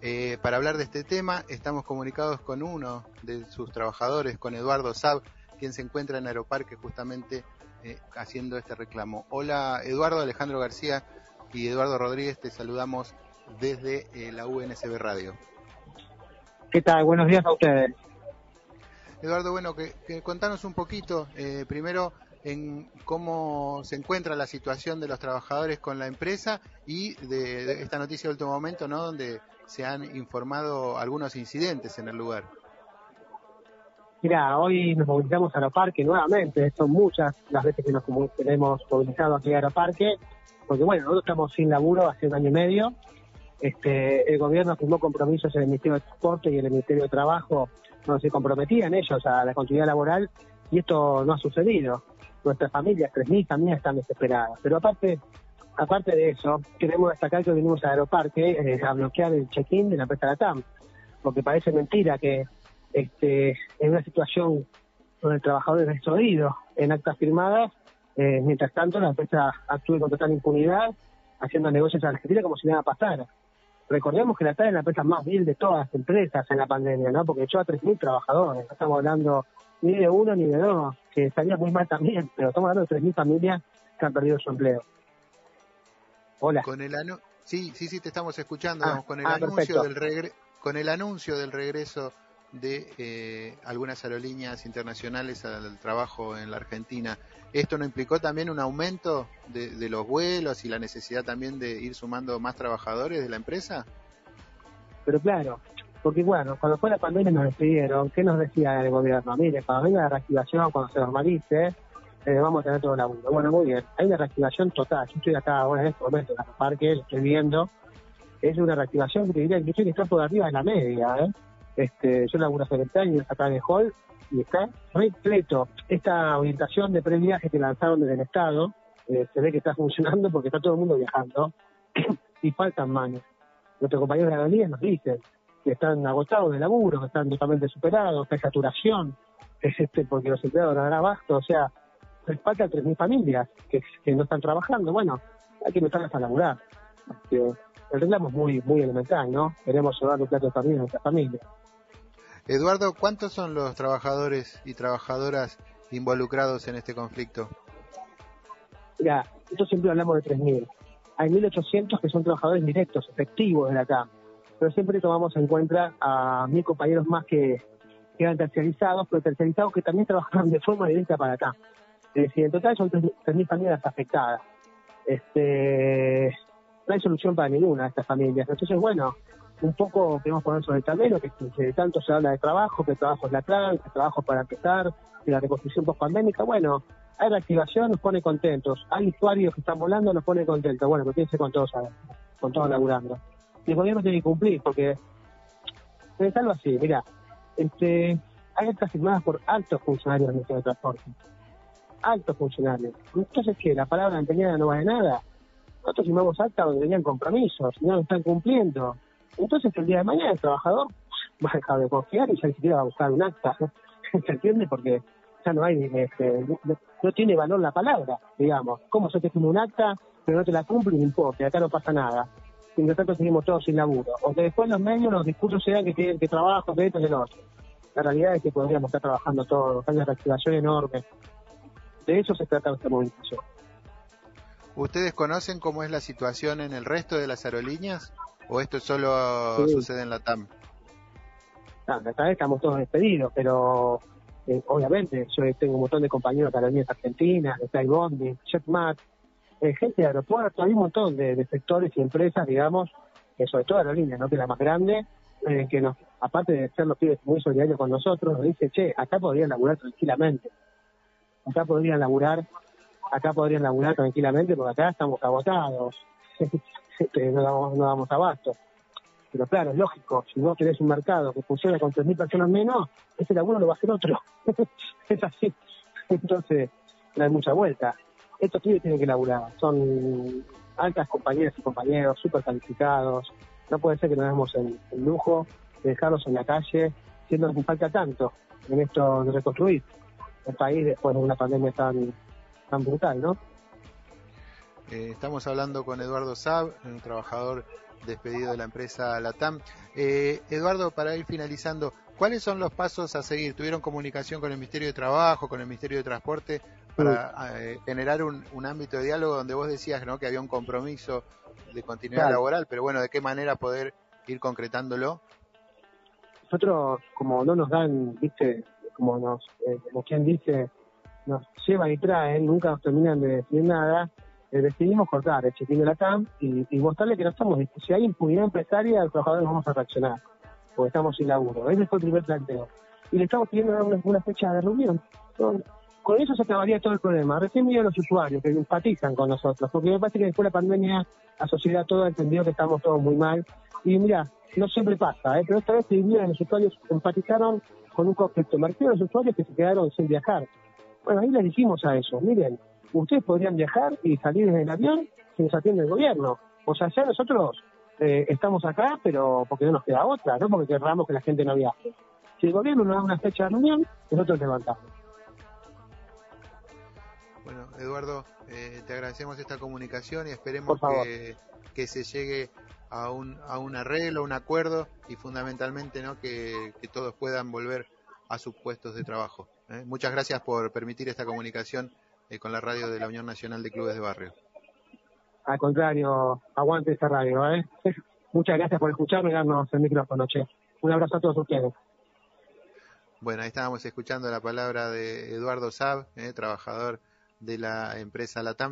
Eh, para hablar de este tema, estamos comunicados con uno de sus trabajadores, con Eduardo Sab, quien se encuentra en Aeroparque justamente eh, haciendo este reclamo. Hola Eduardo, Alejandro García y Eduardo Rodríguez, te saludamos desde eh, la UNSB Radio. ¿Qué tal? Buenos días a ustedes. Eduardo, bueno, que, que contanos un poquito, primero, en cómo se encuentra la situación de los trabajadores con la empresa y de, esta noticia de último momento, ¿no? Donde se han informado algunos incidentes en el lugar. Mira, hoy nos movilizamos a Aeroparque nuevamente, son muchas las veces que nos hemos movilizado aquí a Aeroparque, porque bueno, nosotros estamos sin laburo hace un año y medio, este, el gobierno firmó compromisos en el Ministerio de Transporte y en el Ministerio de Trabajo, donde se comprometían ellos a la continuidad laboral y esto no ha sucedido nuestras familias, 3.000 familias están desesperadas. Pero aparte aparte de eso, queremos destacar que venimos a Aeroparque eh, a bloquear el check-in de la empresa Latam, porque parece mentira que este, en una situación donde el trabajador es en actas firmadas, eh, mientras tanto la empresa actúe con total impunidad, haciendo negocios en Argentina como si nada pasara. Recordemos que la TAM es la empresa más vil de todas las empresas en la pandemia, ¿no? Porque echó a 3.000 trabajadores, no estamos hablando ni de uno ni de dos, que estaría muy mal también, pero estamos hablando de 3.000 familias que han perdido su empleo. Hola. Con el sí, sí, sí, te estamos escuchando. Ah, con el ah, anuncio del regre con el anuncio del regreso de eh, algunas aerolíneas internacionales al trabajo en la Argentina. ¿Esto no implicó también un aumento de, de, los vuelos y la necesidad también de ir sumando más trabajadores de la empresa? Pero claro, porque bueno, cuando fue la pandemia nos despidieron, ¿qué nos decía el gobierno? Mire, cuando venga la reactivación, cuando se normalice, eh, vamos a tener todo el laburo. Bueno, muy bien, hay una reactivación total. Yo estoy acá ahora en este momento en el parque, lo estoy viendo. Es una reactivación que te diría que está por arriba de la media. ¿eh? Este, yo laburo hace 20 años acá en el hall y está repleto. Esta orientación de previaje que lanzaron desde el Estado eh, se ve que está funcionando porque está todo el mundo viajando y faltan manos. Nuestros compañeros de la aerolínea nos dicen que están agotados de laburo, que están totalmente superados, que hay saturación, es este porque los empleados no dan abasto, o sea, falta 3.000 familias que, no están trabajando. Bueno, hay que meterlas a laburar. el reclamo es muy, muy elemental, ¿no? Queremos llevar un plato de familia a nuestra familia. Eduardo, ¿cuántos son los trabajadores y trabajadoras involucrados en este conflicto? Mira, nosotros siempre hablamos de 3.000. Hay 1.800 que son trabajadores directos, efectivos de la CAM, pero siempre tomamos en cuenta a mil compañeros más que quedan terciarizados, pero terciarizados que también trabajan de forma directa para acá. Decir, en total son 3.000 familias afectadas. Este, no hay solución para ninguna de estas familias. Entonces, bueno, un poco queremos poner sobre el tablero que, que tanto se habla de trabajo, que el trabajo es la clave, que el trabajo para empezar, que la reconstrucción post-pandémica, bueno, hay reactivación, nos pone contentos. Hay usuarios que están volando, nos pone contentos. Bueno, ser con todos, con todos laburando. Y el gobierno tiene que cumplir, porque es algo así, mira, este, hay estas firmadas por altos funcionarios del Ministerio de Transporte altos funcionarios. Entonces, que ¿La palabra empeñada no vale nada? Nosotros firmamos acta donde tenían compromisos, no lo están cumpliendo. Entonces, el día de mañana el trabajador va a dejar de confiar y ya ni siquiera va a buscar un acta. ¿Se entiende? Porque ya no hay, este, no, tiene valor la palabra, digamos. ¿Cómo se te firma un acta, pero no te la cumple y no importa, acá no pasa nada? Mientras tanto seguimos todos sin laburo. O que después los medios, los discursos sean que tienen que trabajo, que esto, que otro. La realidad es que podríamos estar trabajando todos, hay una reactivación enorme, de eso se trata esta movilización. ¿Ustedes conocen cómo es la situación en el resto de las aerolíneas? ¿O esto solo sucede en la TAM? No, en estamos todos despedidos, pero eh, obviamente yo tengo un montón de compañeros de aerolíneas argentinas, de Flybondi, JetMat, eh, gente de aeropuerto, hay un montón de, sectores y empresas, digamos, que sobre todo aerolíneas, ¿no? que es la más grande, eh, que nos, aparte de ser los pibes muy solidarios con nosotros, nos dice, che, acá podrían laburar tranquilamente acá podrían laburar, acá podrían laburar tranquilamente porque acá estamos agotados, este, no damos, no damos abasto. Pero claro, es lógico, si vos tenés un mercado que funciona con 3.000 personas menos, ese laburo lo va a hacer otro. es así. Entonces, no hay mucha vuelta. Estos pibes tienen que laburar. Son altas compañeras y compañeros, súper calificados. No puede ser que nos demos el, lujo de dejarlos en la calle, siendo que falta tanto en esto de reconstruir el país después de una pandemia tan, tan brutal, ¿no? Eh, estamos hablando con Eduardo Saab, un trabajador despedido de la empresa Latam. Eh, Eduardo, para ir finalizando, ¿cuáles son los pasos a seguir? ¿Tuvieron comunicación con el Ministerio de Trabajo, con el Ministerio de Transporte para eh, generar un, ámbito de diálogo donde vos decías ¿no? que había un compromiso de continuidad laboral, pero bueno, ¿de qué manera poder ir concretándolo? Nosotros, como no nos dan, viste, como nos, eh, como quien dice, nos llevan y traen, nunca nos terminan de decir nada, eh, decidimos cortar el check de la CAM y, mostrarle que no estamos, si hay impunidad empresaria, los trabajadores no vamos a reaccionar, porque estamos sin laburo. Ese fue el primer planteo. Y le estamos pidiendo una, fecha de reunión. Con eso se acabaría todo el problema. Recién a los usuarios que empatizan con nosotros, porque me parece que después de la pandemia la sociedad toda entendió que estamos todos muy mal. Y mira, no siempre pasa, ¿eh? pero esta vez los usuarios empatizaron con un conflicto. Me refiero a los usuarios que se quedaron sin viajar. Bueno, ahí les dijimos a eso, miren, ustedes podrían viajar y salir desde el avión si nos atiende el gobierno. O sea, ya nosotros eh, estamos acá, pero porque no nos queda otra, no porque querramos que la gente no viaje. Si el gobierno nos da una fecha de reunión, nosotros levantamos. Bueno, Eduardo, eh, te agradecemos esta comunicación y esperemos que, que, se llegue a un, a un arreglo, un acuerdo y fundamentalmente ¿no? que, que todos puedan volver a sus puestos de trabajo. ¿eh? Muchas gracias por permitir esta comunicación eh, con la radio de la Unión Nacional de Clubes de Barrio. Al contrario, aguante esta radio. ¿eh? Muchas gracias por escucharme y darnos el micrófono, che. Un abrazo a todos ustedes. Bueno, ahí estábamos escuchando la palabra de Eduardo Saab, eh, trabajador de la empresa Latam.